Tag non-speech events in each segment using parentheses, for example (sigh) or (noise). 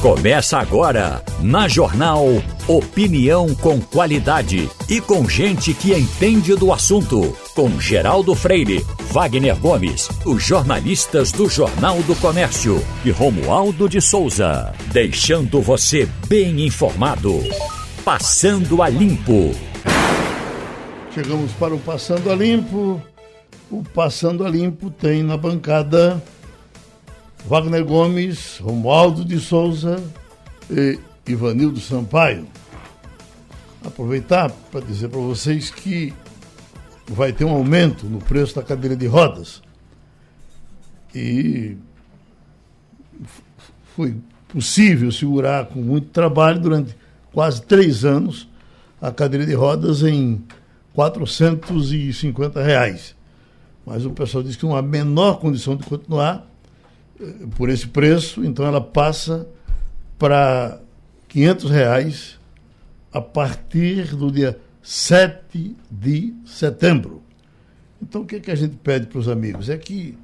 Começa agora, na Jornal Opinião com qualidade e com gente que entende do assunto. Com Geraldo Freire, Wagner Gomes, os jornalistas do Jornal do Comércio e Romualdo de Souza. Deixando você bem informado. Passando a Limpo. Chegamos para o Passando a Limpo. O Passando a Limpo tem na bancada Wagner Gomes, Romualdo de Souza e Ivanildo Sampaio. Aproveitar para dizer para vocês que vai ter um aumento no preço da cadeira de rodas. E foi possível segurar com muito trabalho durante quase três anos a cadeira de rodas em 450 reais. Mas o pessoal diz que uma menor condição de continuar por esse preço, então ela passa para 500 reais a partir do dia 7 de setembro. Então o que, é que a gente pede para os amigos? É que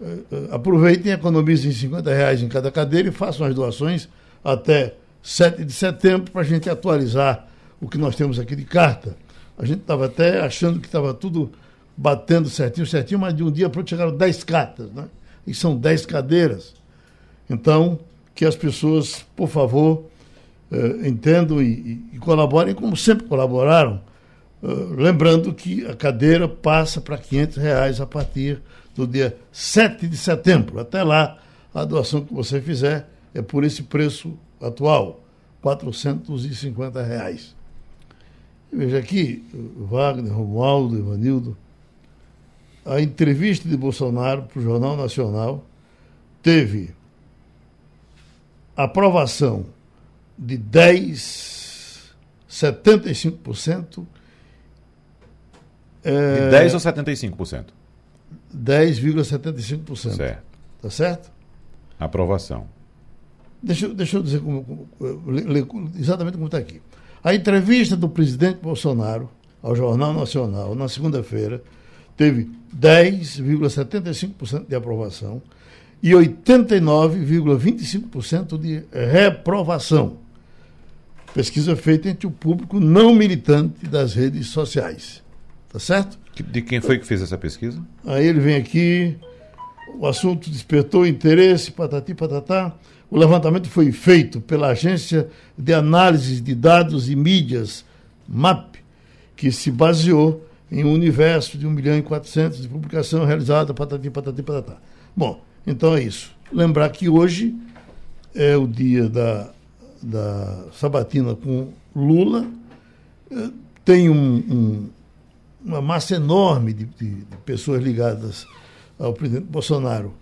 uh, aproveitem, economizem 50 reais em cada cadeira e façam as doações até 7 de setembro para a gente atualizar o que nós temos aqui de carta. A gente estava até achando que estava tudo batendo certinho, certinho, mas de um dia para outro chegaram 10 cartas, né? E são 10 cadeiras. Então, que as pessoas, por favor, eh, entendam e, e, colaborem como sempre colaboraram, eh, lembrando que a cadeira passa para 500 reais a partir do dia 7 de setembro. Até lá, a doação que você fizer é por esse preço atual, 450 reais. Veja aqui, Wagner, Romualdo, Ivanildo, a entrevista de Bolsonaro para o Jornal Nacional teve aprovação de 10,75%. É, de 10 ou 75%? 10,75%. Certo. Tá certo? Aprovação. Deixa, deixa eu dizer como, como, exatamente como está aqui. A entrevista do presidente Bolsonaro ao Jornal Nacional na segunda-feira teve 10,75% de aprovação e 89,25% de reprovação. Pesquisa feita entre o público não militante das redes sociais. Tá certo? De quem foi que fez essa pesquisa? Aí ele vem aqui, o assunto despertou interesse, patati patatá. O levantamento foi feito pela Agência de Análise de Dados e Mídias, MAP, que se baseou em um universo de 1 milhão e 400 de publicação realizada, patati, patati, patatá. Bom, então é isso. Lembrar que hoje é o dia da, da sabatina com Lula, é, tem um, um, uma massa enorme de, de, de pessoas ligadas ao presidente Bolsonaro,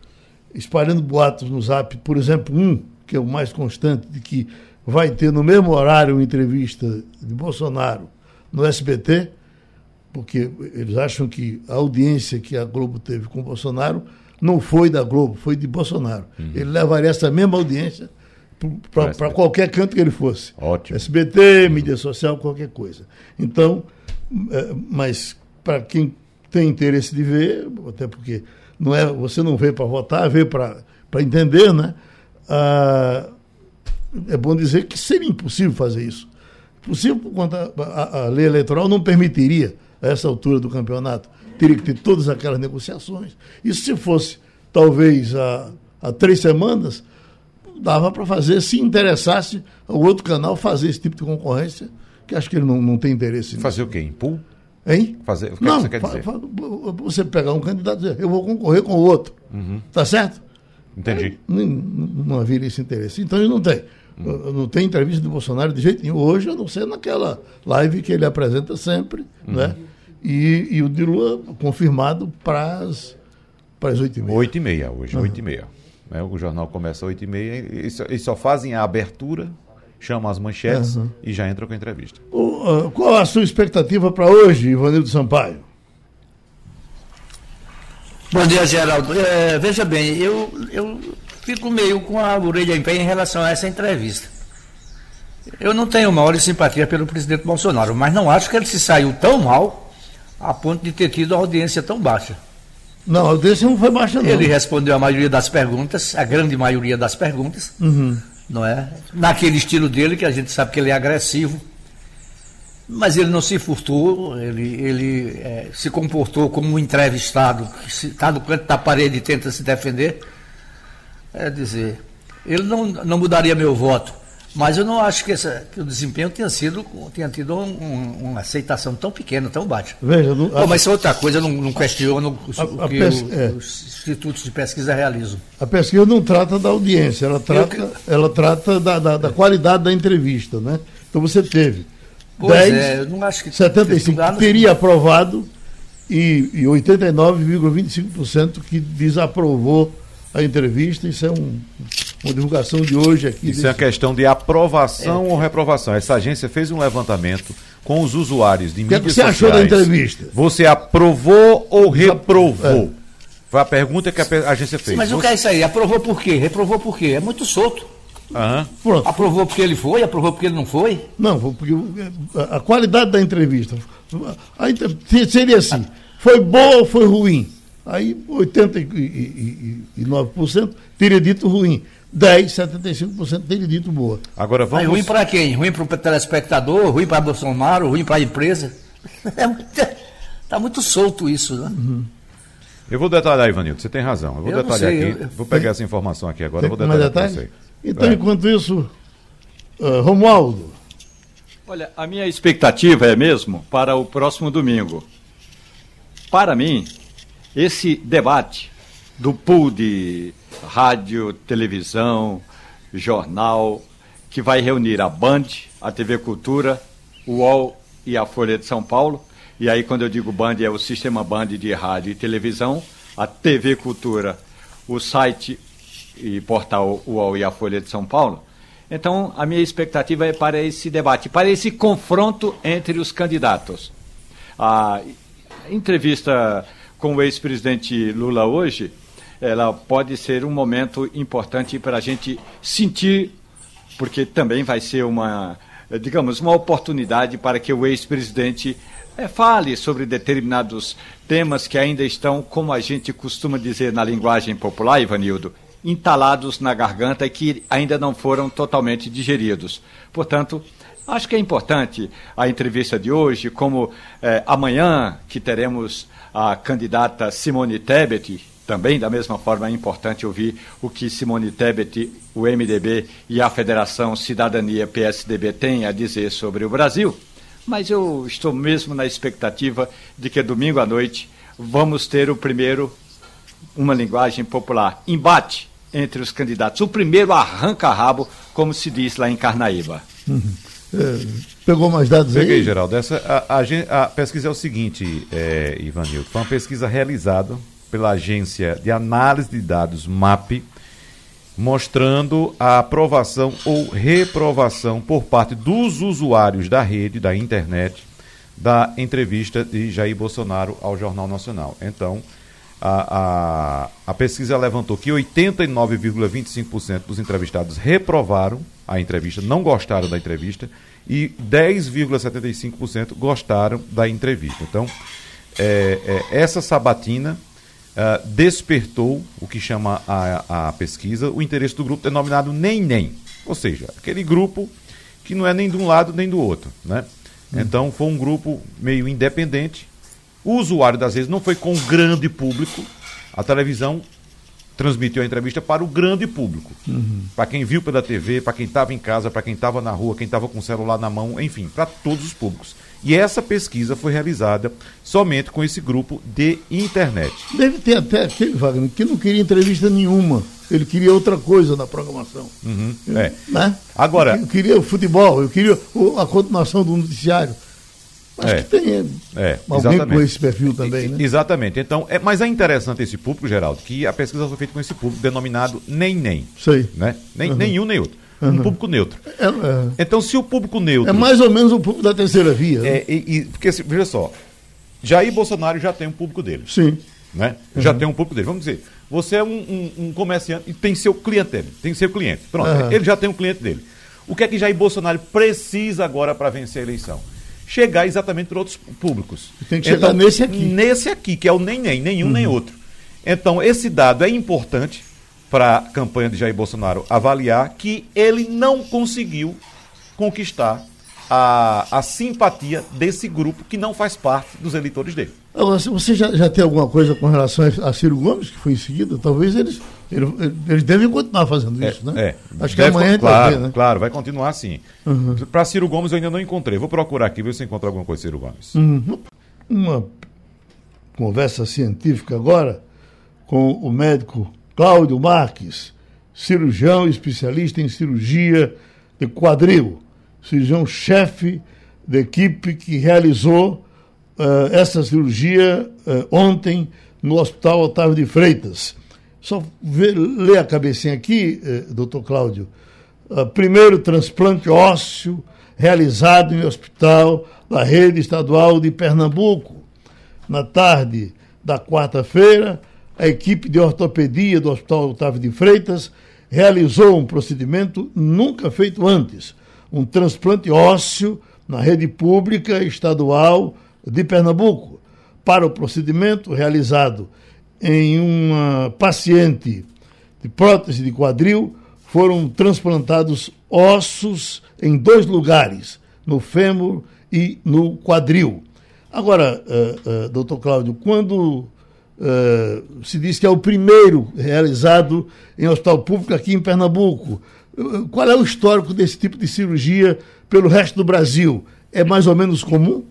espalhando boatos no zap, por exemplo, um, que é o mais constante, de que vai ter no mesmo horário uma entrevista de Bolsonaro no SBT, porque eles acham que a audiência que a Globo teve com o Bolsonaro não foi da Globo, foi de Bolsonaro. Uhum. Ele levaria essa mesma audiência para qualquer canto que ele fosse. Ótimo. SBT, uhum. mídia social, qualquer coisa. Então, é, mas para quem tem interesse de ver, até porque não é, você não veio para votar, veio para entender, né? Ah, é bom dizer que seria impossível fazer isso. Possível, quanto a, a, a lei eleitoral não permitiria a essa altura do campeonato. Teria que ter todas aquelas negociações. E se fosse, talvez, há, há três semanas, dava para fazer, se interessasse o outro canal fazer esse tipo de concorrência, que acho que ele não, não tem interesse nisso. Fazer o quê? Em pool? Hein? Fazer, o que, não, é que você quer dizer? você pegar um candidato e dizer, eu vou concorrer com o outro. Uhum. Tá certo? Entendi. Não, não havia esse interesse. Então ele não tem. Hum. Não tem entrevista do Bolsonaro de jeito nenhum. Hoje, a não ser naquela live que ele apresenta sempre, uhum. né? E, e o de Lula confirmado para as, para as 8 e meia. 8 e meia hoje, uhum. 8 e meia. Né? O jornal começa às 8 e meia. Eles só, eles só fazem a abertura, chamam as manchetes uhum. e já entram com a entrevista. O, uh, qual a sua expectativa para hoje, Ivanildo Sampaio? Bom dia, Geraldo. É, veja bem, eu, eu fico meio com a orelha em pé em relação a essa entrevista. Eu não tenho maior simpatia pelo presidente Bolsonaro, mas não acho que ele se saiu tão mal a ponto de ter tido audiência tão baixa. Não, a audiência não foi baixa, não. Ele respondeu a maioria das perguntas, a grande maioria das perguntas, uhum. não é? Naquele estilo dele, que a gente sabe que ele é agressivo. Mas ele não se furtou, ele, ele é, se comportou como um entrevistado, que está no canto da parede e tenta se defender. É dizer, ele não, não mudaria meu voto. Mas eu não acho que, essa, que o desempenho tenha sido tenha tido um, um, uma aceitação tão pequena, tão baixa. Veja, não, Pô, mas isso é outra coisa, eu não, não questiono a, o que pes... o, é. os institutos de pesquisa realizam. A pesquisa não trata da audiência, ela trata, eu... ela trata da, da, da, qualidade da entrevista, né? Então você teve pois 10, é, eu não acho que 75 que teria aprovado e, e 89,25% que desaprovou a entrevista. Isso é um, uma divulgação de hoje aqui. Isso desse... é uma questão de aprovação é. ou reprovação. Essa agência fez um levantamento com os usuários de mídias sociais. O que você achou da entrevista? Você aprovou ou reprovou? É. Foi a pergunta que a agência fez. Mas o que é isso aí? Aprovou por quê? Reprovou por quê? É muito solto. Uhum. Pronto. Aprovou porque ele foi, aprovou porque ele não foi? Não, porque a qualidade da entrevista. Seria assim: foi boa ou foi ruim? Aí 89% teria dito ruim. 10, 75% teria dito boa. Agora vamos. Aí, ruim para quem? Ruim para o telespectador, ruim para Bolsonaro, ruim para a empresa? Está (laughs) é muito solto isso, né? Uhum. Eu vou detalhar, Ivanildo, você tem razão. Eu vou eu detalhar sei, aqui. Eu... Vou pegar essa informação aqui agora, vou detalhar para você. Então, é. enquanto isso, uh, Romualdo. Olha, a minha expectativa é mesmo para o próximo domingo. Para mim, esse debate do pool de rádio, televisão, jornal, que vai reunir a Band, a TV Cultura, o UOL e a Folha de São Paulo. E aí, quando eu digo Band, é o sistema Band de rádio e televisão, a TV Cultura, o site e portal UOL e a Folha de São Paulo. Então, a minha expectativa é para esse debate, para esse confronto entre os candidatos. A entrevista com o ex-presidente Lula hoje, ela pode ser um momento importante para a gente sentir, porque também vai ser uma, digamos, uma oportunidade para que o ex-presidente é, fale sobre determinados temas que ainda estão, como a gente costuma dizer na linguagem popular, Ivanildo, entalados na garganta e que ainda não foram totalmente digeridos. Portanto, acho que é importante a entrevista de hoje, como é, amanhã, que teremos a candidata Simone Tebet, também da mesma forma é importante ouvir o que Simone Tebet, o MDB e a Federação Cidadania PSDB têm a dizer sobre o Brasil. Mas eu estou mesmo na expectativa de que domingo à noite vamos ter o primeiro, uma linguagem popular, embate entre os candidatos. O primeiro arranca-rabo, como se diz lá em Carnaíba. Uhum. É, pegou mais dados Peguei, aí? Peguei, Geraldo. Essa, a, a, a, pesquisa é o seguinte, é, Ivanildo. Foi uma pesquisa realizada pela agência de análise de dados MAP, mostrando a aprovação ou reprovação por parte dos usuários da rede, da internet, da entrevista de Jair Bolsonaro ao Jornal Nacional. Então, a, a, a pesquisa levantou que 89,25% dos entrevistados reprovaram a entrevista, não gostaram da entrevista, e 10,75% gostaram da entrevista. Então, é, é, essa sabatina uh, despertou o que chama a, a pesquisa o interesse do grupo denominado Nem Nem, ou seja, aquele grupo que não é nem de um lado nem do outro. Né? Hum. Então, foi um grupo meio independente o usuário das redes não foi com o grande público. A televisão transmitiu a entrevista para o grande público. Uhum. Para quem viu pela TV, para quem estava em casa, para quem estava na rua, quem estava com o celular na mão, enfim, para todos os públicos. E essa pesquisa foi realizada somente com esse grupo de internet. Deve ter até aquele, Wagner, que não queria entrevista nenhuma. Ele queria outra coisa na programação. Uhum, é. Né? Agora. Eu queria o futebol, eu queria a continuação do noticiário. Acho é, que tem é, alguém exatamente. com esse perfil também, né? Exatamente. Então, é, mas é interessante esse público, Geraldo, que a pesquisa foi feita com esse público denominado nem nem. Sei. Né? Nem, uhum. Nenhum nem outro. Uhum. Um público neutro. É, é, então, se o público neutro. É mais ou menos o público da terceira via. Né? É, e, e, porque, veja só, Jair Bolsonaro já tem um público dele. Sim. Né? Uhum. Já tem um público dele. Vamos dizer, você é um, um, um, comerciante e tem seu cliente dele. Tem seu cliente. Pronto, ele já tem um cliente dele. O que é que Jair Bolsonaro precisa agora para vencer a eleição? Chegar exatamente para outros públicos. Tem que chegar então, nesse aqui. Nesse aqui, que é o nem nem, nenhum uhum. nem outro. Então, esse dado é importante para a campanha de Jair Bolsonaro avaliar que ele não conseguiu conquistar a, a simpatia desse grupo que não faz parte dos eleitores dele. Você já, já tem alguma coisa com relação a Ciro Gomes, que foi em seguida? Talvez eles, eles, eles devem continuar fazendo isso, é, né? É. Acho que amanhã claro, vai ver, né? Claro, vai continuar assim. Uhum. Para Ciro Gomes eu ainda não encontrei. Vou procurar aqui, ver se encontro alguma coisa Ciro Gomes. Uhum. Uma conversa científica agora com o médico Cláudio Marques, cirurgião especialista em cirurgia de quadril cirurgião-chefe da equipe que realizou uh, essa cirurgia uh, ontem no Hospital Otávio de Freitas. Só ver, ler a cabecinha aqui, uh, doutor Cláudio. Uh, primeiro transplante ósseo realizado em hospital da rede estadual de Pernambuco. Na tarde da quarta-feira, a equipe de ortopedia do Hospital Otávio de Freitas realizou um procedimento nunca feito antes um transplante ósseo na rede pública estadual de Pernambuco. Para o procedimento realizado em uma paciente de prótese de quadril, foram transplantados ossos em dois lugares, no fêmur e no quadril. Agora, uh, uh, doutor Cláudio, quando uh, se diz que é o primeiro realizado em hospital público aqui em Pernambuco, qual é o histórico desse tipo de cirurgia pelo resto do Brasil? É mais ou menos comum?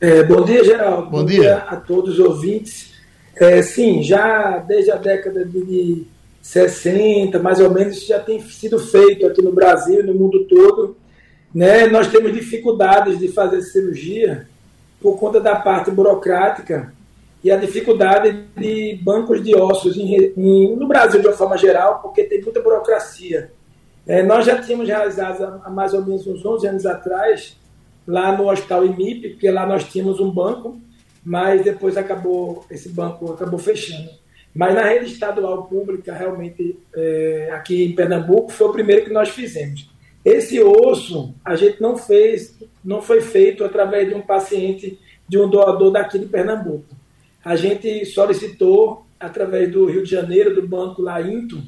É, bom dia, Geraldo. Bom, bom dia. dia. a todos os ouvintes. É, sim, já desde a década de 60, mais ou menos, já tem sido feito aqui no Brasil e no mundo todo. Né? Nós temos dificuldades de fazer cirurgia por conta da parte burocrática e a dificuldade de bancos de ossos em, em, no Brasil de uma forma geral, porque tem muita burocracia. É, nós já tínhamos realizado há mais ou menos uns 11 anos atrás, lá no Hospital IMIP, porque lá nós tínhamos um banco, mas depois acabou esse banco acabou fechando. Mas na rede estadual pública, realmente, é, aqui em Pernambuco, foi o primeiro que nós fizemos. Esse osso a gente não fez, não foi feito através de um paciente, de um doador daqui de Pernambuco. A gente solicitou através do Rio de Janeiro, do banco lá Into,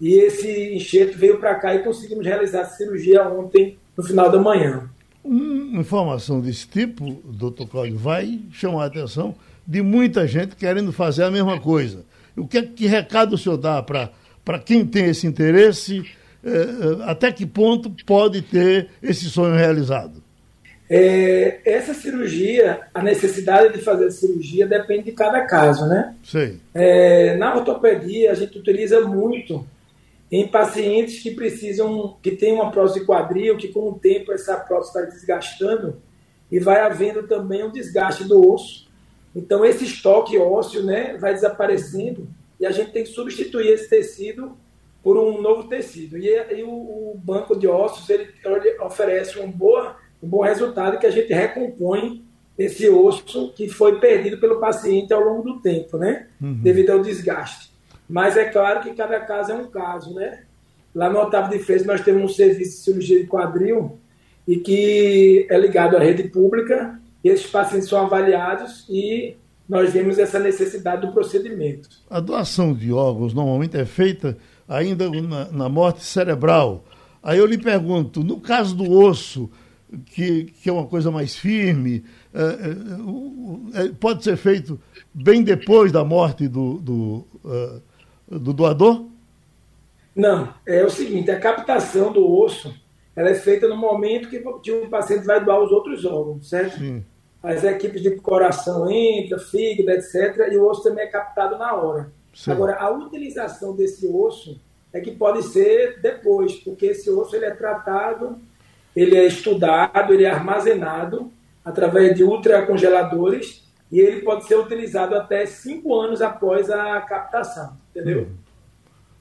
e esse enxerto veio para cá e conseguimos realizar a cirurgia ontem, no final da manhã. Uma informação desse tipo, doutor Cláudio, vai chamar a atenção de muita gente querendo fazer a mesma coisa. O que, que recado o senhor dá para quem tem esse interesse? Eh, eh, até que ponto pode ter esse sonho realizado? É, essa cirurgia, a necessidade de fazer a cirurgia depende de cada caso, né? Sim. É, na ortopedia, a gente utiliza muito em pacientes que precisam, que têm uma prótese de quadril, que com o tempo essa prótese está desgastando e vai havendo também um desgaste do osso. Então esse estoque ósseo, né, vai desaparecendo e a gente tem que substituir esse tecido por um novo tecido. E, e o, o, banco de ossos ele, ele oferece um, boa, um bom resultado que a gente recompõe esse osso que foi perdido pelo paciente ao longo do tempo, né, uhum. devido ao desgaste. Mas é claro que cada caso é um caso, né? Lá no Otávio de Freitas nós temos um serviço de cirurgia de quadril e que é ligado à rede pública. Esses pacientes são avaliados e nós vemos essa necessidade do procedimento. A doação de órgãos normalmente é feita ainda na, na morte cerebral. Aí eu lhe pergunto, no caso do osso, que, que é uma coisa mais firme, é, é, é pode ser feito bem depois da morte do, do uh, do doador? Não, é o seguinte, a captação do osso ela é feita no momento que, que o paciente vai doar os outros órgãos, certo? Sim. As equipes de coração entram, fígado, etc., e o osso também é captado na hora. Sim. Agora, a utilização desse osso é que pode ser depois, porque esse osso ele é tratado, ele é estudado, ele é armazenado através de ultracongeladores e ele pode ser utilizado até cinco anos após a captação, entendeu?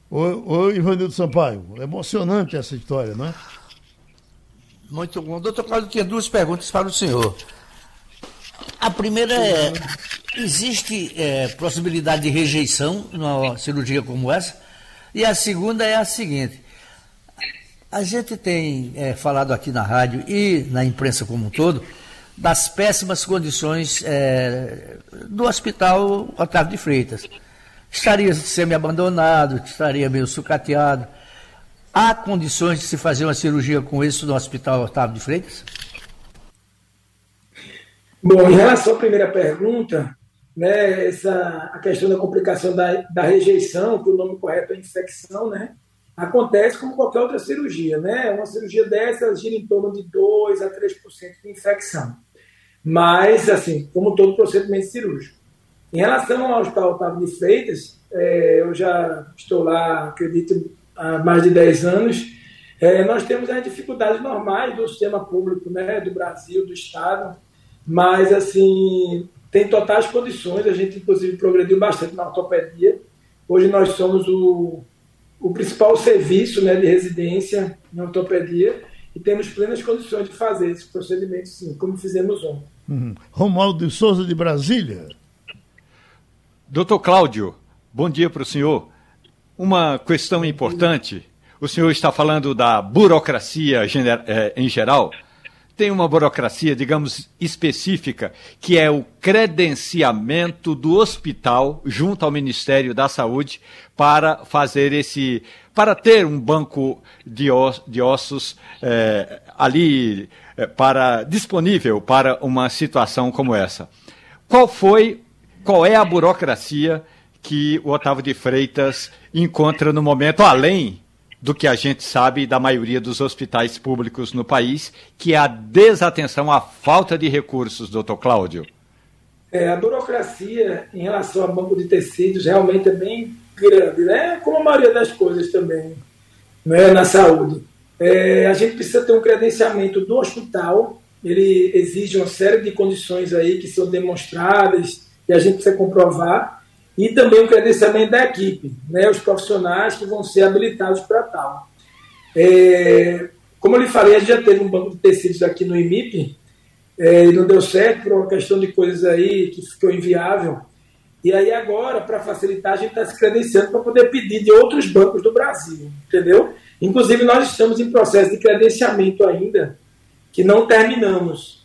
Ô, ô Ivanildo Sampaio, emocionante essa história, não é? Muito bom. Doutor Cláudio, tinha duas perguntas para o senhor. A primeira é, existe é, possibilidade de rejeição numa cirurgia como essa? E a segunda é a seguinte, a gente tem é, falado aqui na rádio e na imprensa como um todo, das péssimas condições é, do hospital Otávio de Freitas. estaria semi-abandonado, estaria meio sucateado. Há condições de se fazer uma cirurgia com isso no Hospital Otávio de Freitas? Bom, em relação à primeira pergunta, né, essa, a questão da complicação da, da rejeição, que o nome correto é infecção, né, acontece como qualquer outra cirurgia. Né? Uma cirurgia dessa gira em torno de 2 a 3% de infecção. Mas, assim, como todo procedimento cirúrgico. Em relação ao Hospital Otávio de Freitas, é, eu já estou lá, acredito, há mais de 10 anos. É, nós temos as dificuldades normais do sistema público né, do Brasil, do Estado, mas assim tem totais condições. A gente, inclusive, progrediu bastante na ortopedia. Hoje nós somos o, o principal serviço né, de residência na ortopedia e temos plenas condições de fazer esse procedimento, sim, como fizemos ontem. Uhum. Romualdo de Souza, de Brasília. Doutor Cláudio, bom dia para o senhor. Uma questão importante. O senhor está falando da burocracia eh, em geral tem uma burocracia, digamos, específica, que é o credenciamento do hospital junto ao Ministério da Saúde para fazer esse. para ter um banco de, oss, de ossos é, ali é, para disponível para uma situação como essa. Qual foi, qual é a burocracia que o Otávio de Freitas encontra no momento, além do que a gente sabe da maioria dos hospitais públicos no país, que é a desatenção, a falta de recursos, doutor Cláudio? É, a burocracia em relação ao banco de tecidos realmente é bem grande, né? como a maioria das coisas também né? na saúde. É, a gente precisa ter um credenciamento do hospital, ele exige uma série de condições aí que são demonstradas e a gente precisa comprovar e também o credenciamento da equipe, né, os profissionais que vão ser habilitados para tal. É, como eu lhe falei, a gente já teve um banco de tecidos aqui no IMIP é, e não deu certo por uma questão de coisas aí que ficou inviável. E aí agora, para facilitar, a gente está se credenciando para poder pedir de outros bancos do Brasil, entendeu? Inclusive, nós estamos em processo de credenciamento ainda, que não terminamos.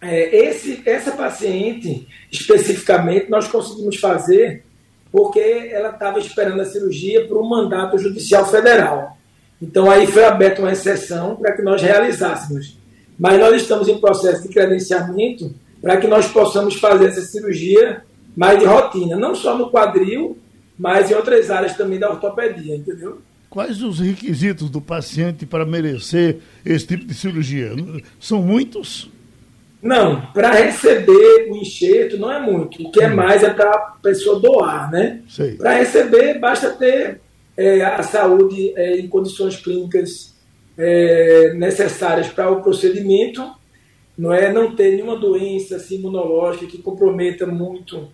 É, esse, essa paciente, especificamente, nós conseguimos fazer porque ela estava esperando a cirurgia por um mandato judicial federal. Então, aí foi aberta uma exceção para que nós realizássemos. Mas nós estamos em processo de credenciamento para que nós possamos fazer essa cirurgia mais de rotina, não só no quadril, mas em outras áreas também da ortopedia, entendeu? Quais os requisitos do paciente para merecer esse tipo de cirurgia? São muitos? Não, para receber o enxerto não é muito. O que é mais é para a pessoa doar, né? Para receber, basta ter é, a saúde é, em condições clínicas é, necessárias para o procedimento, não é não ter nenhuma doença assim, imunológica que comprometa muito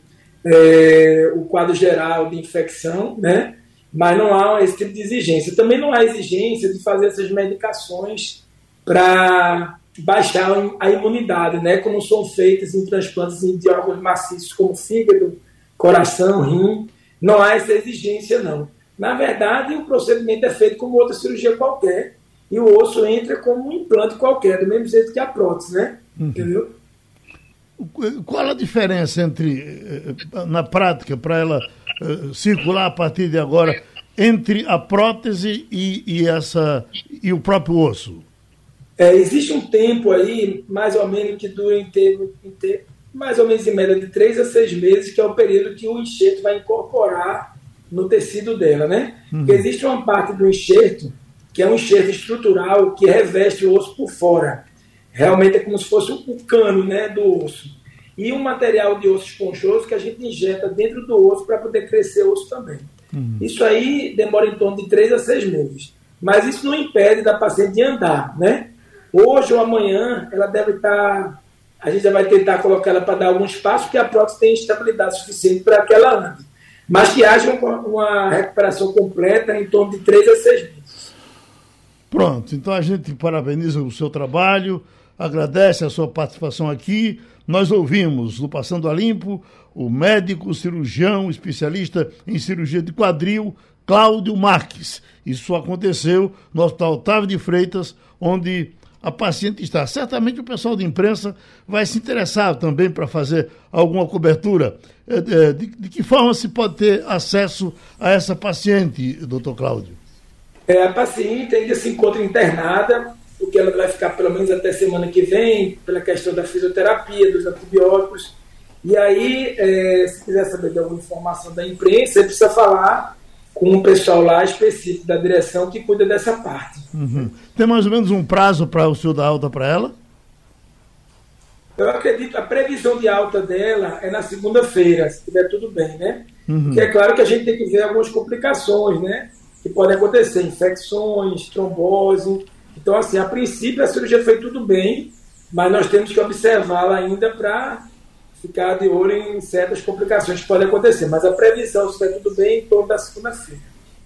é, o quadro geral de infecção, né? Mas não há esse tipo de exigência. Também não há exigência de fazer essas medicações para baixar a imunidade, né? Como são feitas em transplantes de órgãos maciços como fígado, coração, rim. Não há essa exigência, não. Na verdade, o procedimento é feito como outra cirurgia qualquer e o osso entra como um implante qualquer, do mesmo jeito que a prótese, né? Uhum. Entendeu? Qual a diferença entre, eh, na prática, para ela uh, circular a partir de agora, entre a prótese e, e, essa, e o próprio osso? É, existe um tempo aí, mais ou menos, que dura em termo, em ter, mais ou menos em média de três a seis meses, que é o período que o enxerto vai incorporar no tecido dela, né? Uhum. Porque existe uma parte do enxerto que é um enxerto estrutural que reveste o osso por fora. Realmente é como se fosse um cano né, do osso. E um material de osso esponjoso que a gente injeta dentro do osso para poder crescer o osso também. Uhum. Isso aí demora em torno de três a seis meses. Mas isso não impede da paciente de andar, né? Hoje ou amanhã, ela deve estar. Tá, a gente já vai tentar colocar ela para dar algum espaço, porque a prótese tem estabilidade suficiente para que ela ande. Mas que haja uma, uma recuperação completa em torno de 3 a 6 meses. Pronto, então a gente parabeniza o seu trabalho, agradece a sua participação aqui. Nós ouvimos no Passando a Limpo o médico, cirurgião, especialista em cirurgia de quadril, Cláudio Marques. Isso aconteceu no Hospital Otávio de Freitas, onde a paciente está. Certamente o pessoal de imprensa vai se interessar também para fazer alguma cobertura. É, é, de, de, que forma se pode ter acesso a essa paciente, doutor Cláudio? É, a paciente ainda se encontra internada, porque ela vai ficar pelo menos até semana que vem, pela questão da fisioterapia, dos antibióticos. E aí, é, se quiser saber de alguma informação da imprensa, precisa falar com um pessoal lá específico da direção que cuida dessa parte. Uhum. Tem mais ou menos um prazo para o senhor dar alta para ela? Eu acredito, a previsão de alta dela é na segunda-feira, se estiver tudo bem, né? Uhum. Que é claro que a gente tem que ver algumas complicações, né? Que podem acontecer, infecções, trombose. Então, assim, a princípio a cirurgia foi tudo bem, mas nós temos que observá-la ainda para ficar de olho em certas complicações que podem acontecer. Mas a previsão, se estiver tudo bem, em torno da segunda-feira.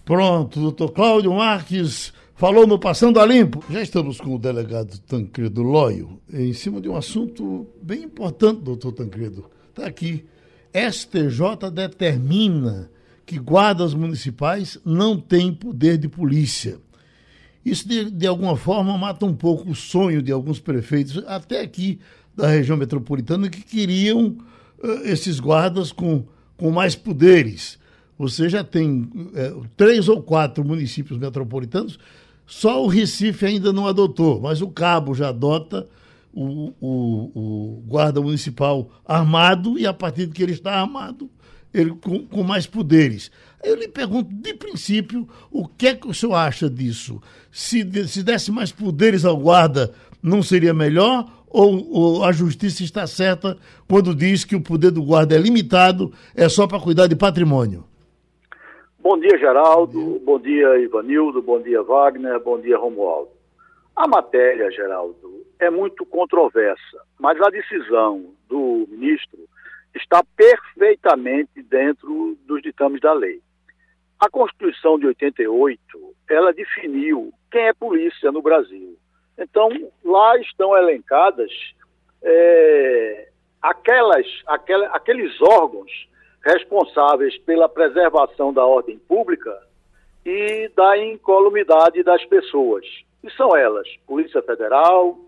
Pronto, doutor Cláudio Marques falou no Passando a Limpo. Já estamos com o delegado Tancredo Loio em cima de um assunto bem importante, doutor Tancredo. Está aqui. STJ determina que guardas municipais não têm poder de polícia. Isso, de, de alguma forma, mata um pouco o sonho de alguns prefeitos, até aqui da região metropolitana que queriam uh, esses guardas com, com mais poderes. Você já tem uh, três ou quatro municípios metropolitanos, só o Recife ainda não adotou, mas o Cabo já adota o, o, o guarda municipal armado e a partir de que ele está armado, ele com, com mais poderes. Eu lhe pergunto, de princípio, o que é que o senhor acha disso? Se, se desse mais poderes ao guarda, não seria melhor? Ou, ou, a justiça está certa quando diz que o poder do guarda é limitado, é só para cuidar de patrimônio? Bom dia, Geraldo. Bom dia. bom dia, Ivanildo. Bom dia, Wagner. Bom dia, Romualdo. A matéria, Geraldo, é muito controversa, mas a decisão do ministro está perfeitamente dentro dos ditames da lei. A Constituição de 88, ela definiu quem é polícia no Brasil. Então, lá estão elencadas é, aquelas, aquela, aqueles órgãos responsáveis pela preservação da ordem pública e da incolumidade das pessoas. E são elas: Polícia Federal,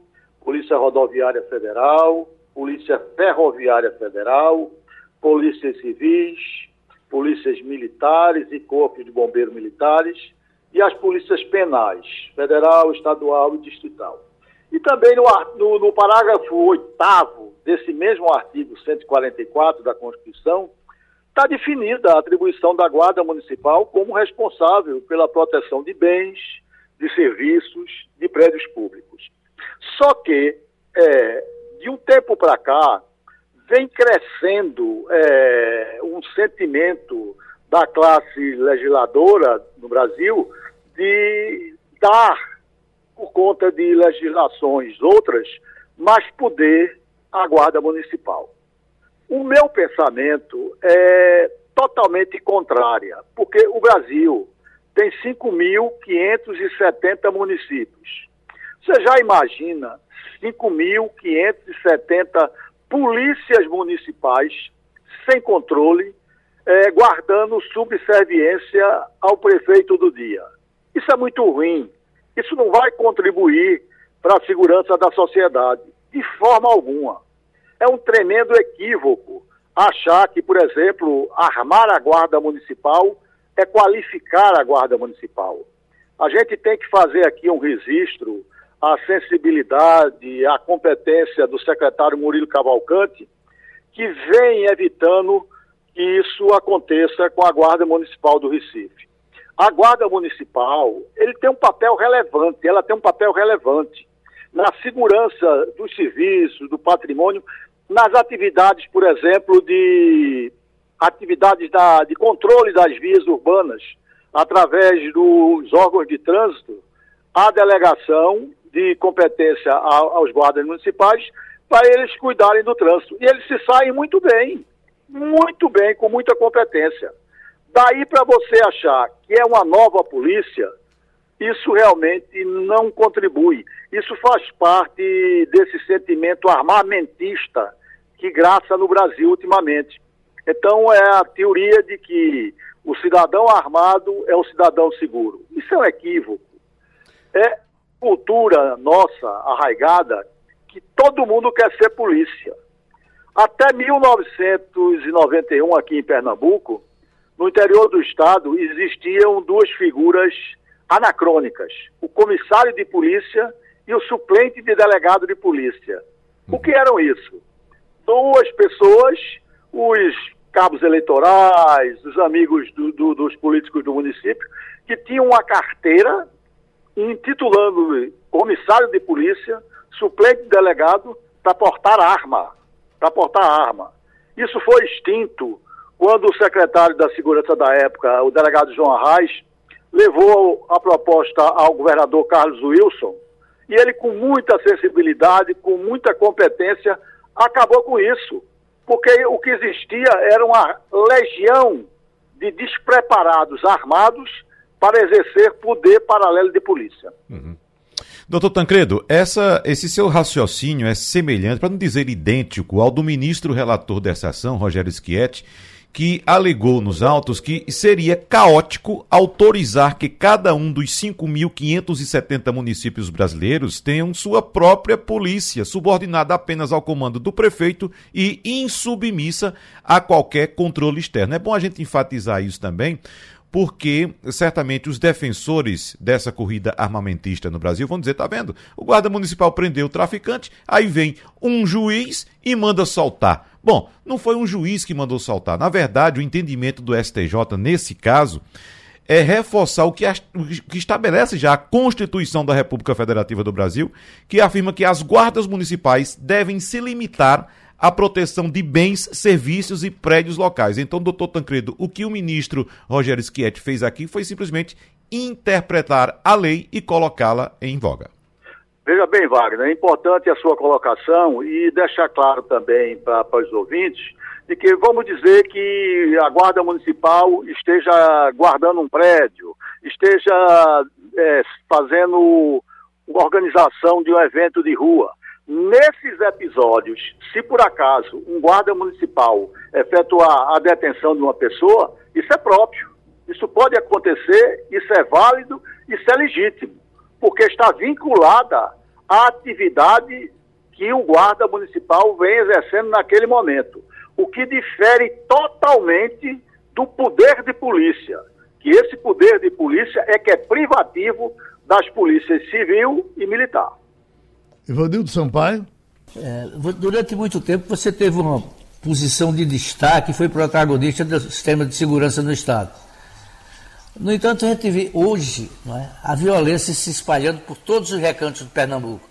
Polícia Rodoviária Federal, Polícia Ferroviária Federal, Polícias Civis, Polícias Militares e Corpos de Bombeiros Militares e as polícias penais, federal, estadual e distrital. E também no, no, no parágrafo 8 desse mesmo artigo 144 da Constituição, está definida a atribuição da Guarda Municipal como responsável pela proteção de bens, de serviços, de prédios públicos. Só que, é, de um tempo para cá, vem crescendo é, um sentimento da classe legisladora no Brasil de dar, por conta de legislações outras, mais poder à Guarda Municipal. O meu pensamento é totalmente contrária, porque o Brasil tem 5.570 municípios. Você já imagina 5.570 polícias municipais sem controle, é, guardando subserviência ao prefeito do dia. Isso é muito ruim. Isso não vai contribuir para a segurança da sociedade, de forma alguma. É um tremendo equívoco achar que, por exemplo, armar a Guarda Municipal é qualificar a Guarda Municipal. A gente tem que fazer aqui um registro à sensibilidade, à competência do secretário Murilo Cavalcante, que vem evitando que isso aconteça com a Guarda Municipal do Recife. A Guarda Municipal, ele tem um papel relevante, ela tem um papel relevante na segurança dos serviços, do patrimônio, nas atividades, por exemplo, de atividades da, de controle das vias urbanas, através dos órgãos de trânsito, a delegação de competência aos guardas municipais para eles cuidarem do trânsito. E eles se saem muito bem, muito bem, com muita competência. Daí para você achar que é uma nova polícia, isso realmente não contribui. Isso faz parte desse sentimento armamentista que graça no Brasil ultimamente. Então é a teoria de que o cidadão armado é o cidadão seguro. Isso é um equívoco. É, cultura nossa arraigada que todo mundo quer ser polícia. Até 1991, aqui em Pernambuco, no interior do estado, existiam duas figuras anacrônicas: o comissário de polícia e o suplente de delegado de polícia. O que eram isso? Duas pessoas, os cabos eleitorais, os amigos do, do, dos políticos do município, que tinham uma carteira intitulando comissário de polícia, suplente de delegado, para portar arma. Para portar arma. Isso foi extinto quando o secretário da Segurança da época, o delegado João Arraes, levou a proposta ao governador Carlos Wilson, e ele, com muita sensibilidade, com muita competência, acabou com isso. Porque o que existia era uma legião de despreparados armados para exercer poder paralelo de polícia. Uhum. Doutor Tancredo, essa, esse seu raciocínio é semelhante, para não dizer idêntico, ao do ministro relator dessa ação, Rogério Schietti, que alegou nos autos que seria caótico autorizar que cada um dos 5.570 municípios brasileiros tenham sua própria polícia, subordinada apenas ao comando do prefeito e insubmissa a qualquer controle externo. É bom a gente enfatizar isso também, porque certamente os defensores dessa corrida armamentista no Brasil vão dizer, tá vendo? O guarda municipal prendeu o traficante, aí vem um juiz e manda soltar. Bom, não foi um juiz que mandou soltar. Na verdade, o entendimento do STJ nesse caso é reforçar o que, a, o que, estabelece já a Constituição da República Federativa do Brasil, que afirma que as guardas municipais devem se limitar à proteção de bens, serviços e prédios locais. Então, doutor Tancredo, o que o ministro Rogério Schietti fez aqui foi simplesmente interpretar a lei e colocá-la em voga. Veja bem, Wagner, é importante a sua colocação e deixar claro também para os ouvintes de que vamos dizer que a Guarda Municipal esteja guardando um prédio, esteja é, fazendo organização de um evento de rua. Nesses episódios, se por acaso um guarda municipal efetuar a detenção de uma pessoa, isso é próprio. Isso pode acontecer, isso é válido, isso é legítimo, porque está vinculada à atividade que o guarda municipal vem exercendo naquele momento. O que difere totalmente do poder de polícia, que esse poder de polícia é que é privativo das polícias civil e militar. Ivanildo Sampaio. É, durante muito tempo você teve uma posição de destaque, foi protagonista do sistema de segurança no Estado. No entanto, a gente vê hoje é, a violência se espalhando por todos os recantos de Pernambuco.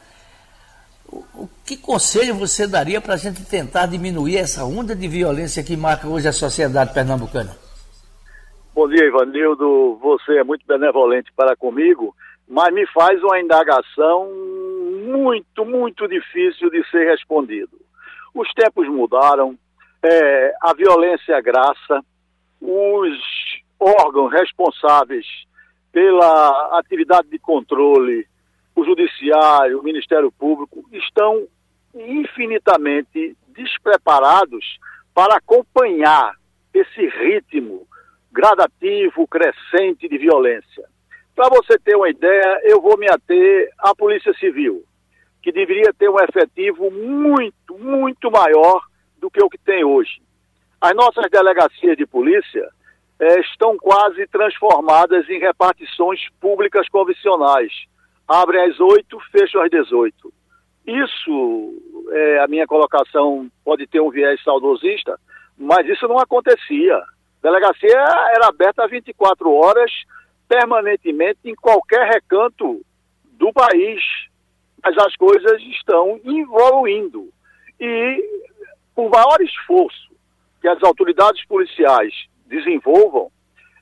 O, o que conselho você daria para a gente tentar diminuir essa onda de violência que marca hoje a sociedade pernambucana? Bom dia, Ivanildo. Você é muito benevolente para comigo, mas me faz uma indagação muito, muito difícil de ser respondido. Os tempos mudaram, é, a violência é graça, os órgãos responsáveis pela atividade de controle, o Judiciário, o Ministério Público, estão infinitamente despreparados para acompanhar esse ritmo gradativo, crescente de violência. Para você ter uma ideia, eu vou me ater à Polícia Civil que deveria ter um efetivo muito, muito maior do que o que tem hoje. As nossas delegacias de polícia eh, estão quase transformadas em repartições públicas convencionais. Abrem às 8, fecham às 18. Isso, é, a minha colocação pode ter um viés saudosista, mas isso não acontecia. A delegacia era aberta 24 horas, permanentemente, em qualquer recanto do país mas as coisas estão evoluindo. E o maior esforço que as autoridades policiais desenvolvam,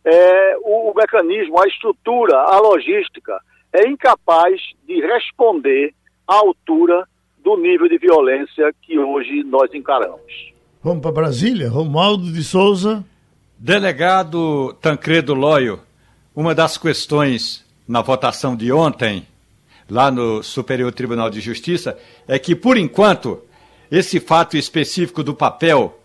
é, o, o mecanismo, a estrutura, a logística é incapaz de responder à altura do nível de violência que hoje nós encaramos. Vamos para Brasília. Romualdo de Souza. Delegado Tancredo Loio, uma das questões na votação de ontem lá no Superior Tribunal de Justiça é que, por enquanto, esse fato específico do papel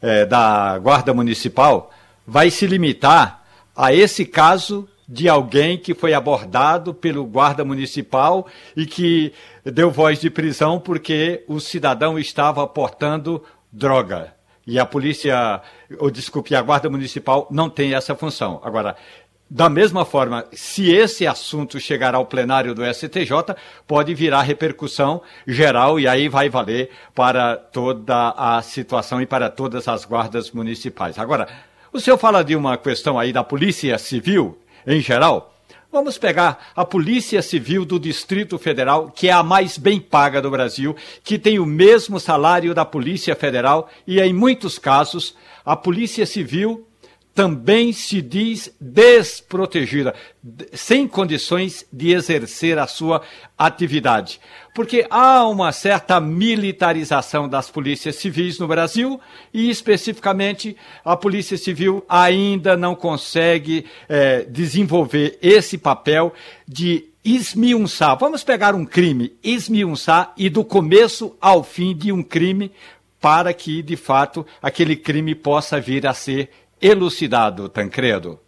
é, da Guarda Municipal vai se limitar a esse caso de alguém que foi abordado pelo guarda municipal e que deu voz de prisão porque o cidadão estava portando droga. E a polícia, ou desculpe, a guarda municipal não tem essa função. Agora, da mesma forma, se esse assunto chegar ao plenário do STJ, pode virar repercussão geral e aí vai valer para toda a situação e para todas as guardas municipais. Agora, o senhor fala de uma questão aí da Polícia Civil, em geral. Vamos pegar a Polícia Civil do Distrito Federal, que é a mais bem paga do Brasil, que tem o mesmo salário da Polícia Federal e, em muitos casos, a Polícia Civil também se diz desprotegida, sem condições de exercer a sua atividade. Porque há uma certa militarização das polícias civis no Brasil e, especificamente, a Polícia Civil ainda não consegue é, desenvolver esse papel de esmiunçar. Vamos pegar um crime, esmiunçar e do começo ao fim de um crime para que, de fato, aquele crime possa vir a ser elucidado, Tancredo?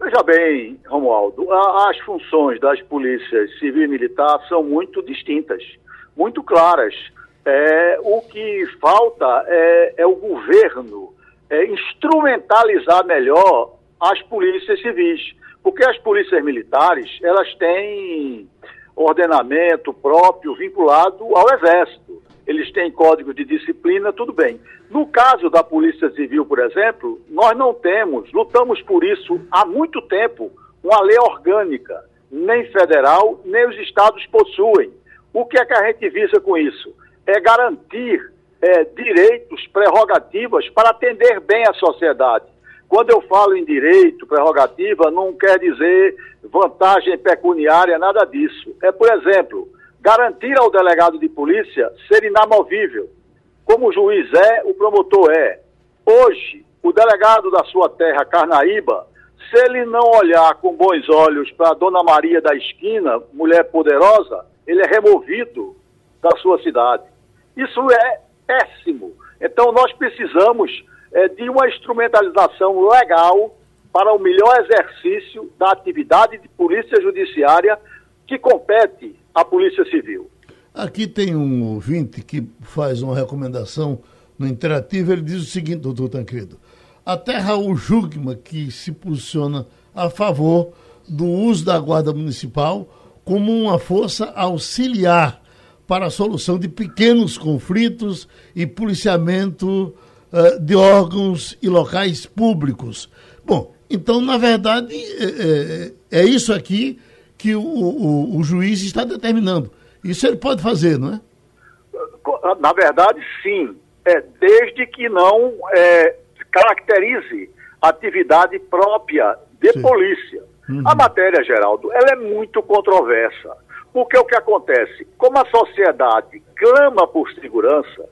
Veja bem, Romualdo, as funções das polícias civil e militar são muito distintas, muito claras. É, o que falta é, é o governo é, instrumentalizar melhor as polícias civis, porque as polícias militares elas têm ordenamento próprio vinculado ao exército eles têm código de disciplina, tudo bem. No caso da Polícia Civil, por exemplo, nós não temos, lutamos por isso há muito tempo, uma lei orgânica, nem federal, nem os estados possuem. O que é que a gente visa com isso? É garantir é, direitos, prerrogativas para atender bem a sociedade. Quando eu falo em direito, prerrogativa, não quer dizer vantagem pecuniária, nada disso. É, por exemplo, garantir ao delegado de polícia ser inamovível. Como o juiz é, o promotor é. Hoje, o delegado da sua terra, Carnaíba, se ele não olhar com bons olhos para Dona Maria da esquina, mulher poderosa, ele é removido da sua cidade. Isso é péssimo. Então, nós precisamos é, de uma instrumentalização legal para o melhor exercício da atividade de polícia judiciária que compete à Polícia Civil. Aqui tem um ouvinte que faz uma recomendação no interativo, ele diz o seguinte, doutor Tancredo, até Raul Jugma, que se posiciona a favor do uso da Guarda Municipal como uma força auxiliar para a solução de pequenos conflitos e policiamento uh, de órgãos e locais públicos. Bom, então, na verdade, é, é, é isso aqui que o, o, o juiz está determinando. Isso ele pode fazer, não é? Na verdade, sim. É, desde que não é, caracterize atividade própria de sim. polícia. Uhum. A matéria, Geraldo, ela é muito controversa. Porque o que acontece? Como a sociedade clama por segurança,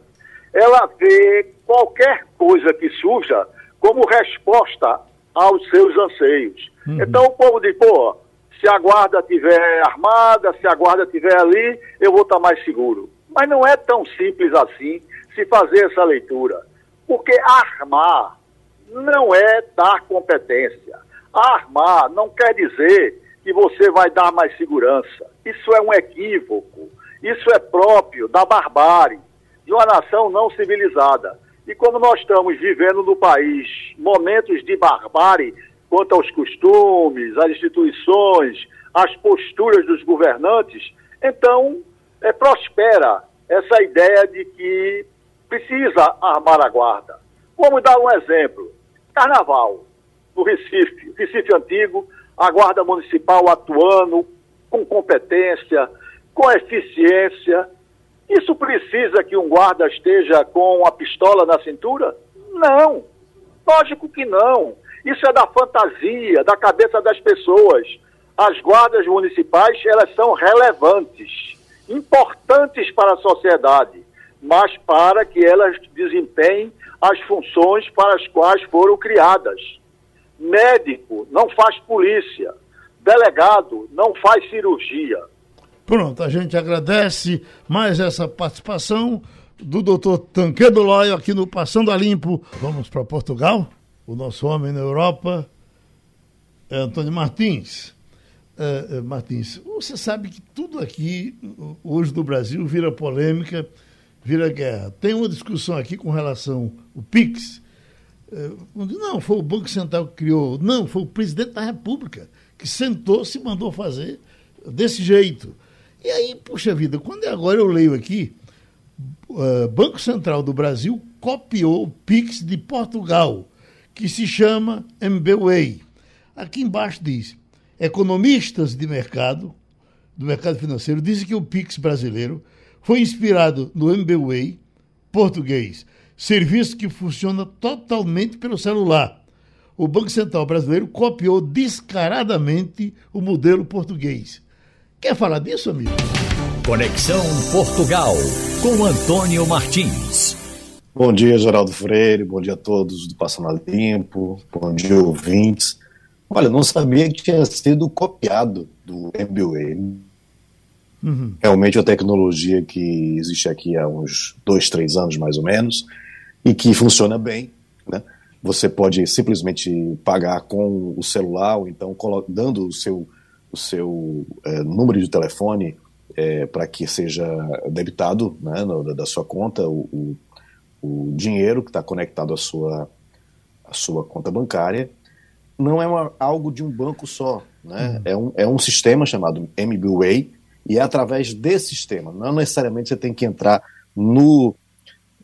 ela vê qualquer coisa que surja como resposta aos seus anseios. Uhum. Então o povo diz, pô, se a guarda estiver armada, se a guarda estiver ali, eu vou estar mais seguro. Mas não é tão simples assim se fazer essa leitura. Porque armar não é dar competência. Armar não quer dizer que você vai dar mais segurança. Isso é um equívoco. Isso é próprio da barbárie, de uma nação não civilizada. E como nós estamos vivendo no país momentos de barbárie, quanto aos costumes, às instituições, às posturas dos governantes, então é, prospera essa ideia de que precisa armar a guarda. Vamos dar um exemplo. Carnaval, no Recife, Recife Antigo, a Guarda Municipal atuando com competência, com eficiência. Isso precisa que um guarda esteja com a pistola na cintura? Não. Lógico que não. Isso é da fantasia, da cabeça das pessoas. As guardas municipais, elas são relevantes, importantes para a sociedade, mas para que elas desempenhem as funções para as quais foram criadas. Médico não faz polícia, delegado não faz cirurgia. Pronto, a gente agradece mais essa participação do doutor Tanquedo Lóio aqui no Passando a Limpo. Vamos para Portugal? O nosso homem na Europa, Antônio Martins. Uh, Martins, você sabe que tudo aqui, hoje no Brasil, vira polêmica, vira guerra. Tem uma discussão aqui com relação ao PIX. Uh, não, foi o Banco Central que criou. Não, foi o presidente da República que sentou, se mandou fazer desse jeito. E aí, puxa vida, quando agora eu leio aqui, uh, Banco Central do Brasil copiou o PIX de Portugal, que se chama MBWay. Aqui embaixo diz: economistas de mercado, do mercado financeiro, dizem que o PIX brasileiro foi inspirado no MBWay português, serviço que funciona totalmente pelo celular. O Banco Central brasileiro copiou descaradamente o modelo português. Quer falar disso, amigo? Conexão Portugal, com Antônio Martins. Bom dia, Geraldo Freire, bom dia a todos do Passando Limpo, bom dia, ouvintes. Olha, não sabia que tinha sido copiado do MBA. Uhum. Realmente é uma tecnologia que existe aqui há uns dois, três anos mais ou menos e que funciona bem. Né? Você pode simplesmente pagar com o celular ou então dando o seu, o seu é, número de telefone é, para que seja debitado né, no, da sua conta o, o, o dinheiro que está conectado à sua, à sua conta bancária. Não é uma, algo de um banco só, né? Uhum. É, um, é um sistema chamado MBWay e é através desse sistema. Não necessariamente você tem que entrar no,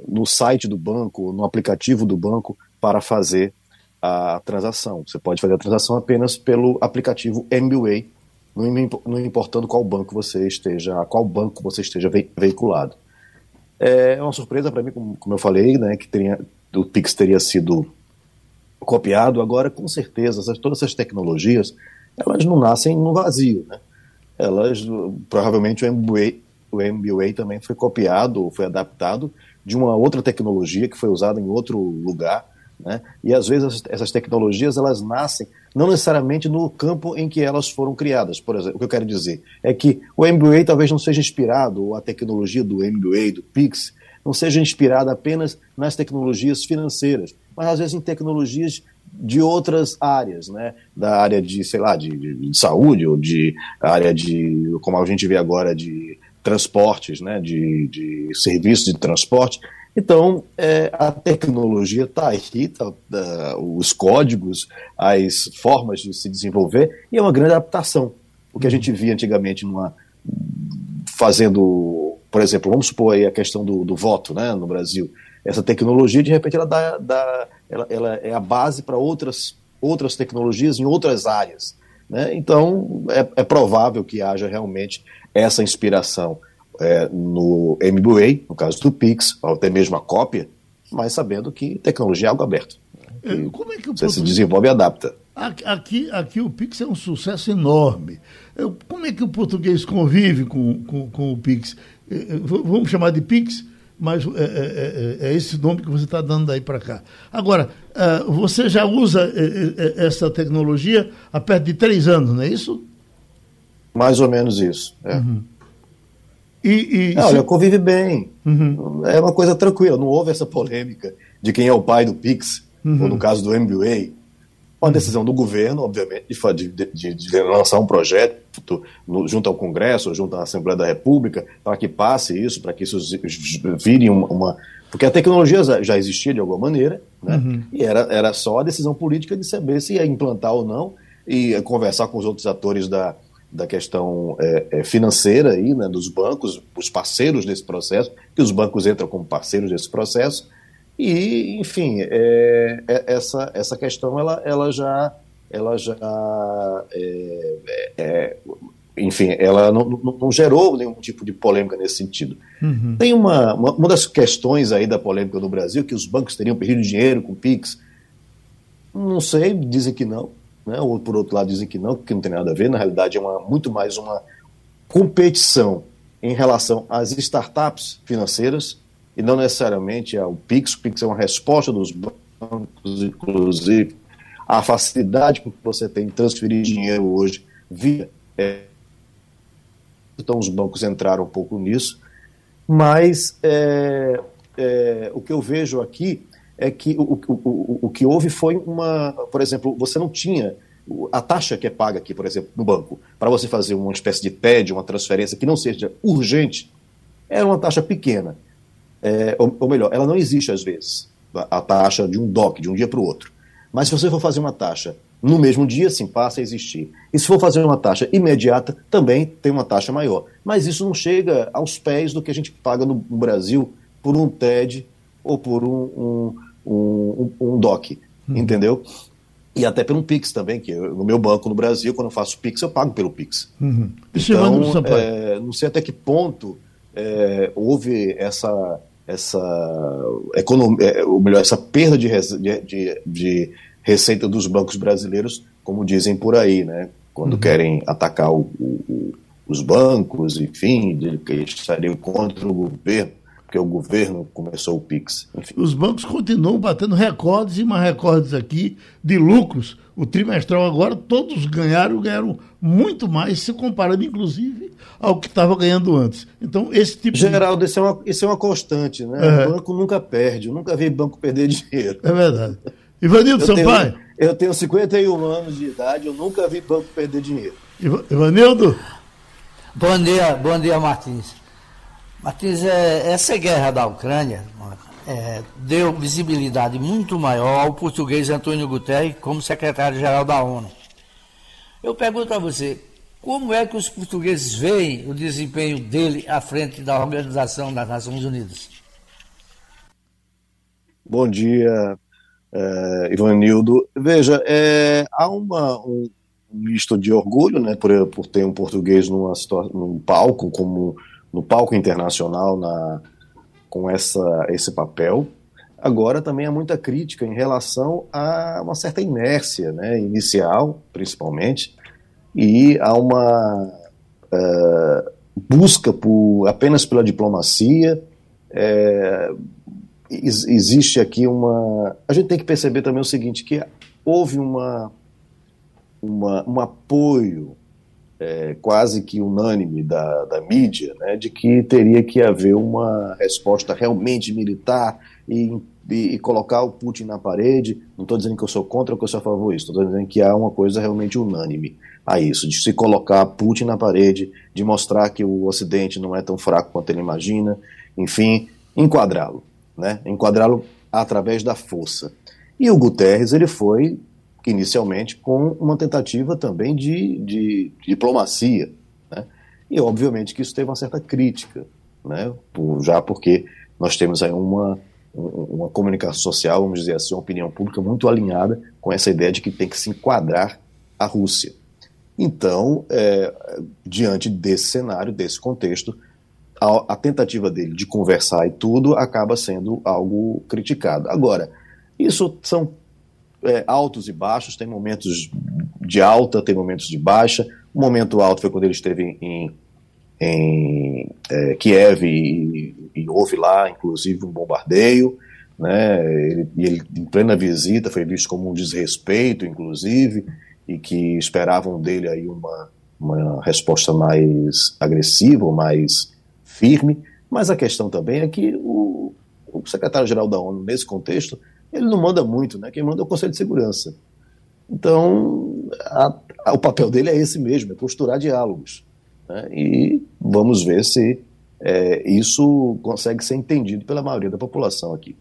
no site do banco, no aplicativo do banco para fazer a transação. Você pode fazer a transação apenas pelo aplicativo MBWay não importando qual banco você esteja, a qual banco você esteja veiculado. É uma surpresa para mim, como, eu falei, né, que teria, o Pix teria sido copiado. Agora, com certeza, essas, todas essas tecnologias, elas não nascem no vazio, né? Elas, provavelmente o MBA, o MBA também foi copiado, foi adaptado de uma outra tecnologia que foi usada em outro lugar, né? E às vezes essas tecnologias elas nascem não necessariamente no campo em que elas foram criadas. Por exemplo, o que eu quero dizer é que o MBA talvez não seja inspirado, ou a tecnologia do MBA, do PIX, não seja inspirada apenas nas tecnologias financeiras, mas às vezes em tecnologias de outras áreas, né? Da área de, sei lá, de, de, de saúde, ou de área de, como a gente vê agora, de transportes, né? De, de serviços de transporte. Então, é, a tecnologia está aí, tá, tá, os códigos, as formas de se desenvolver, e é uma grande adaptação. O que a gente via antigamente numa, fazendo, por exemplo, vamos supor aí a questão do, do voto né, no Brasil. Essa tecnologia, de repente, ela, dá, dá ela, ela é a base para outras, outras tecnologias em outras áreas. Né? Então, é, é provável que haja realmente essa inspiração é, no MBA, no caso do Pix, ou até mesmo a cópia, mas sabendo que tecnologia é algo aberto. É, como é que você se desenvolve e adapta. Aqui, aqui o Pix é um sucesso enorme. Como é que o português convive com, com, com o Pix? É, é, vamos chamar de Pix, mas é, é, é esse nome que você está dando daí para cá. Agora, você já usa essa tecnologia há perto de três anos, não é isso? Mais ou menos isso. É. Uhum. E, e olha, convive bem. Uhum. É uma coisa tranquila. Não houve essa polêmica de quem é o pai do Pix, uhum. ou no caso do MBA. Uma uhum. decisão do governo, obviamente, de, de, de lançar um projeto no, junto ao Congresso, junto à Assembleia da República, para que passe isso, para que isso vire uma, uma, Porque a tecnologia já existia de alguma maneira, né? Uhum. e era, era só a decisão política de saber se ia implantar ou não, e conversar com os outros atores da, da questão é, é, financeira aí, né, dos bancos, os parceiros desse processo, que os bancos entram como parceiros desse processo, e, enfim, é, é essa, essa questão ela, ela já, ela já é, é, enfim, ela não, não, não, gerou nenhum tipo de polêmica nesse sentido. Uhum. Tem uma, uma, uma, das questões aí da polêmica no Brasil, que os bancos teriam perdido dinheiro com o PIX. Não sei, dizem que não né? ou por outro lado dizem que não, que não tem nada a ver, na realidade é uma, muito mais uma competição em relação às startups financeiras e não necessariamente ao Pix. O Pix é uma resposta dos bancos, inclusive, a facilidade que você tem de transferir dinheiro hoje via. Então, os bancos entraram um pouco nisso, mas é, é, o que eu vejo aqui é que o, o, o, o que houve foi uma. Por exemplo, você não tinha a taxa que é paga aqui, por exemplo, no banco, para você fazer uma espécie de TED, uma transferência que não seja urgente, é uma taxa pequena. É, ou, ou, melhor, ela não existe às vezes, a, a taxa de um DOC, de um dia para o outro. Mas se você for fazer uma taxa no mesmo dia, sim, passa a existir. E se for fazer uma taxa imediata, também tem uma taxa maior. Mas isso não chega aos pés do que a gente paga no, no Brasil por um TED ou por um, um, um, um DOC, hum. entendeu? E até pelo Pix também, que eu, no meu banco no Brasil, quando eu faço Pix, eu pago pelo Pix. Uhum. Então, é, não sei até que ponto é, houve essa, essa economia, é, ou melhor, essa perda de, de, de, receita dos bancos brasileiros, como dizem por aí, né? Quando uhum. querem atacar o, o, os bancos, enfim, que estariam contra o governo porque o governo começou o PIX. Enfim. Os bancos continuam batendo recordes e mais recordes aqui de lucros. O trimestral agora, todos ganharam, ganharam muito mais, se comparando, inclusive, ao que estava ganhando antes. Então, esse tipo Geraldo, de... isso, é uma, isso é uma constante, né? É. O banco nunca perde, eu nunca vi banco perder (laughs) dinheiro. É verdade. Ivanildo eu Sampaio? Tenho, eu tenho 51 anos de idade, eu nunca vi banco perder dinheiro. Ivanildo? Bom dia, bom dia, Martins. Martins, é, essa guerra da Ucrânia é, deu visibilidade muito maior ao português Antônio Guterres como secretário-geral da ONU. Eu pergunto a você, como é que os portugueses veem o desempenho dele à frente da Organização das Nações Unidas? Bom dia, é, Ivanildo. Veja, é, há uma, um misto de orgulho né, por, por ter um português numa, num palco como no palco internacional na, com essa, esse papel. Agora também há muita crítica em relação a uma certa inércia né, inicial, principalmente, e há uma uh, busca por, apenas pela diplomacia. É, existe aqui uma. A gente tem que perceber também o seguinte: que houve uma, uma um apoio é, quase que unânime da, da mídia, né, de que teria que haver uma resposta realmente militar e, e, e colocar o Putin na parede. Não estou dizendo que eu sou contra ou que eu sou a favor disso, estou dizendo que há uma coisa realmente unânime a isso, de se colocar Putin na parede, de mostrar que o Ocidente não é tão fraco quanto ele imagina, enfim, enquadrá-lo, né, enquadrá-lo através da força. E o Guterres, ele foi inicialmente com uma tentativa também de, de, diplomacia. Né? E obviamente que isso teve uma certa crítica, né? Por, já porque nós temos aí uma, uma comunicação social, vamos dizer assim, uma opinião pública muito alinhada com essa ideia de que tem que se enquadrar a Rússia. Então, é, diante desse cenário, desse contexto, a, a, tentativa dele de conversar e tudo acaba sendo algo criticado. Agora, isso são é, altos e baixos, tem momentos de alta, tem momentos de baixa. O momento alto foi quando ele esteve em, em é, Kiev e, e, houve lá, inclusive, um bombardeio. Né? Ele, ele, em plena visita, foi visto como um desrespeito, inclusive, e que esperavam dele aí uma, uma resposta mais agressiva, mais firme. Mas a questão também é que o, o secretário-geral da ONU, nesse contexto, ele não manda muito, né? Quem manda é o Conselho de Segurança. Então, a, a, o papel dele é esse mesmo, é costurar diálogos. Né? E vamos ver se é, isso consegue ser entendido pela maioria da população aqui.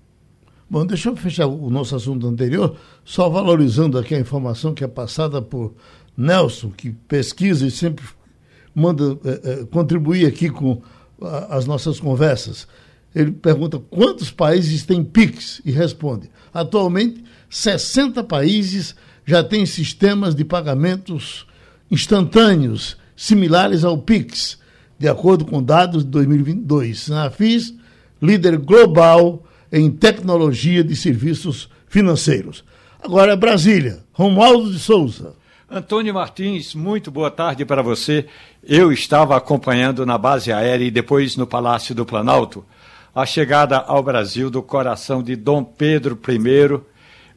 Bom, deixa eu fechar o nosso assunto anterior, só valorizando aqui a informação que é passada por Nelson, que pesquisa e sempre manda é, é, contribuir aqui com a, as nossas conversas. Ele pergunta quantos países têm PIX e responde: atualmente 60 países já têm sistemas de pagamentos instantâneos similares ao PIX, de acordo com dados de 2022. Na FIS, líder global em tecnologia de serviços financeiros. Agora Brasília, Romualdo de Souza. Antônio Martins, muito boa tarde para você. Eu estava acompanhando na base aérea e depois no Palácio do Planalto a chegada ao Brasil do coração de Dom Pedro I,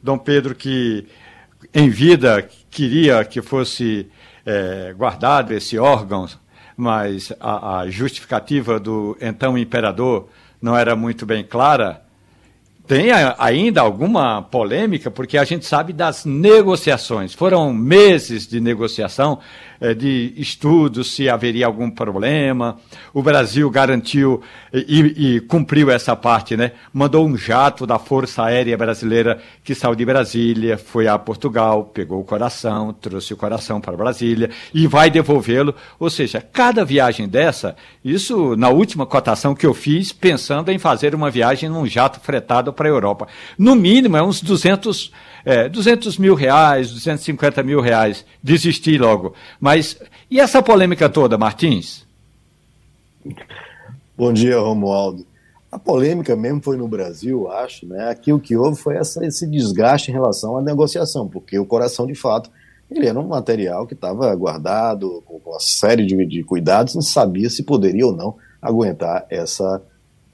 Dom Pedro que em vida queria que fosse é, guardado esse órgão, mas a, a justificativa do então imperador não era muito bem clara. Tem ainda alguma polêmica, porque a gente sabe das negociações. Foram meses de negociação, eh, de estudos se haveria algum problema. O Brasil garantiu e, e, cumpriu essa parte, né? Mandou um jato da Força Aérea Brasileira que saiu de Brasília, foi a Portugal, pegou o coração, trouxe o coração para Brasília e vai devolvê-lo. Ou seja, cada viagem dessa, isso na última cotação que eu fiz, pensando em fazer uma viagem num jato fretado para a Europa. No mínimo, é uns 200, é, 200 mil reais, 250 mil reais. Desisti logo. Mas e essa polêmica toda, Martins? Bom dia, Romualdo. A polêmica mesmo foi no Brasil, acho, né? Aqui o que houve foi essa, esse desgaste em relação à negociação, porque o coração, de fato, ele era um material que estava guardado com uma série de, de cuidados, não sabia se poderia ou não aguentar essa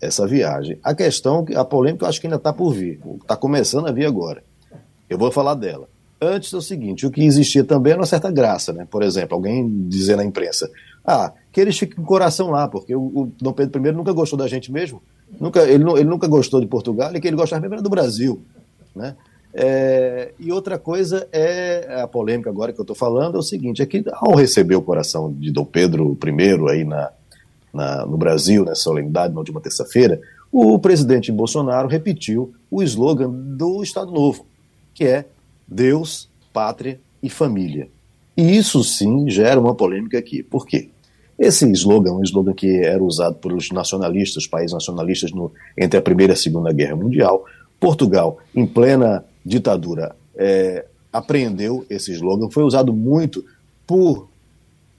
essa viagem. A questão, a polêmica, eu acho que ainda está por vir. Está começando a vir agora. Eu vou falar dela. Antes é o seguinte, o que existia também era uma certa graça, né? Por exemplo, alguém dizer na imprensa, ah, que eles fiquem com o coração lá, porque o, o Dom Pedro I nunca gostou da gente mesmo, nunca, ele, ele nunca gostou de Portugal e que ele gostava mesmo era do Brasil, né? É, e outra coisa é a polêmica agora que eu estou falando é o seguinte, é que ao receber o coração de Dom Pedro I aí na, na, no Brasil, nessa solenidade, na última terça-feira, o presidente Bolsonaro repetiu o slogan do Estado Novo, que é Deus, Pátria e Família. E isso sim gera uma polêmica aqui. Por quê? Esse slogan, um slogan que era usado pelos nacionalistas, países nacionalistas no, entre a Primeira e a Segunda Guerra Mundial, Portugal, em plena ditadura, é, apreendeu esse slogan, foi usado muito por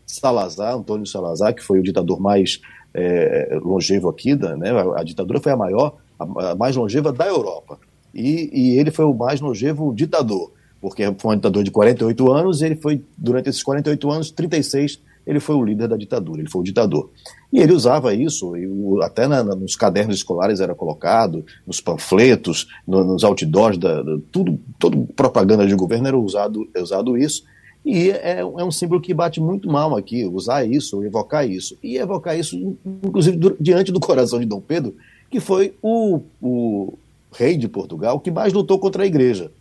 Salazar, Antônio Salazar, que foi o ditador mais é, longevo aqui, da, né, a, a, ditadura foi a maior, a, a mais longeva da Europa. E, e, ele foi o mais longevo ditador, porque foi um ditador de 48 anos, ele foi, durante esses 48 anos, 36, ele foi o líder da ditadura, ele foi o ditador. E ele usava isso, e o, até na, nos cadernos escolares era colocado, nos panfletos, no, nos outdoors, da, da, tudo, toda propaganda de governo era usado, é usado isso, e é, é, um símbolo que bate muito mal aqui, usar isso, evocar isso. E evocar isso, inclusive, diante do coração de Dom Pedro, que foi o, o rei de Portugal que mais lutou contra a igreja.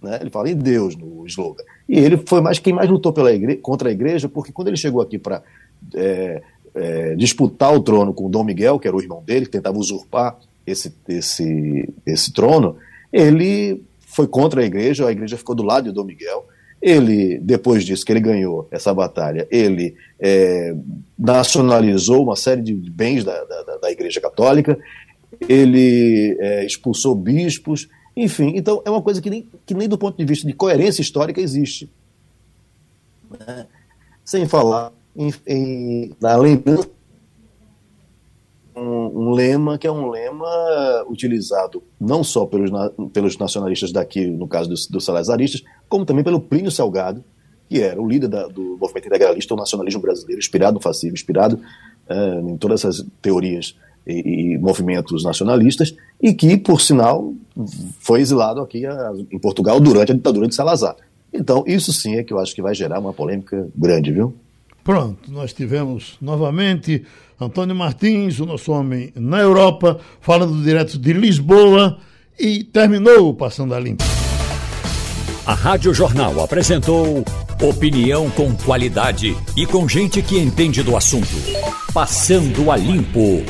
Né? Ele fala em Deus no slogan. E ele foi mais quem mais lutou pela igreja, contra a igreja, porque quando ele chegou aqui para é, é, disputar o trono com Dom Miguel, que era o irmão dele, que tentava usurpar esse, esse, esse trono, ele foi contra a igreja, a igreja ficou do lado de Dom Miguel ele, depois disso que ele ganhou essa batalha, ele é, nacionalizou uma série de bens da, da, da Igreja Católica, ele é, expulsou bispos, enfim. Então é uma coisa que nem, que nem do ponto de vista de coerência histórica existe. Né? Sem falar em, em, na lembrança um, um, lema que é um lema utilizado não só pelos, pelos nacionalistas daqui, no caso dos, dos salazaristas, como também pelo Plínio Salgado, que era o líder da, do movimento integralista, o nacionalismo brasileiro, inspirado no fascismo, inspirado uh, em todas essas teorias e, e, movimentos nacionalistas, e que, por sinal, foi exilado aqui a, em Portugal durante a ditadura de Salazar. Então, isso sim é que eu acho que vai gerar uma polêmica grande, viu? Pronto, nós tivemos novamente Antônio Martins, o nosso homem na Europa, falando direto de Lisboa e terminou Passando a Limpo. A Rádio Jornal apresentou opinião com qualidade e com gente que entende do assunto. Passando a Limpo.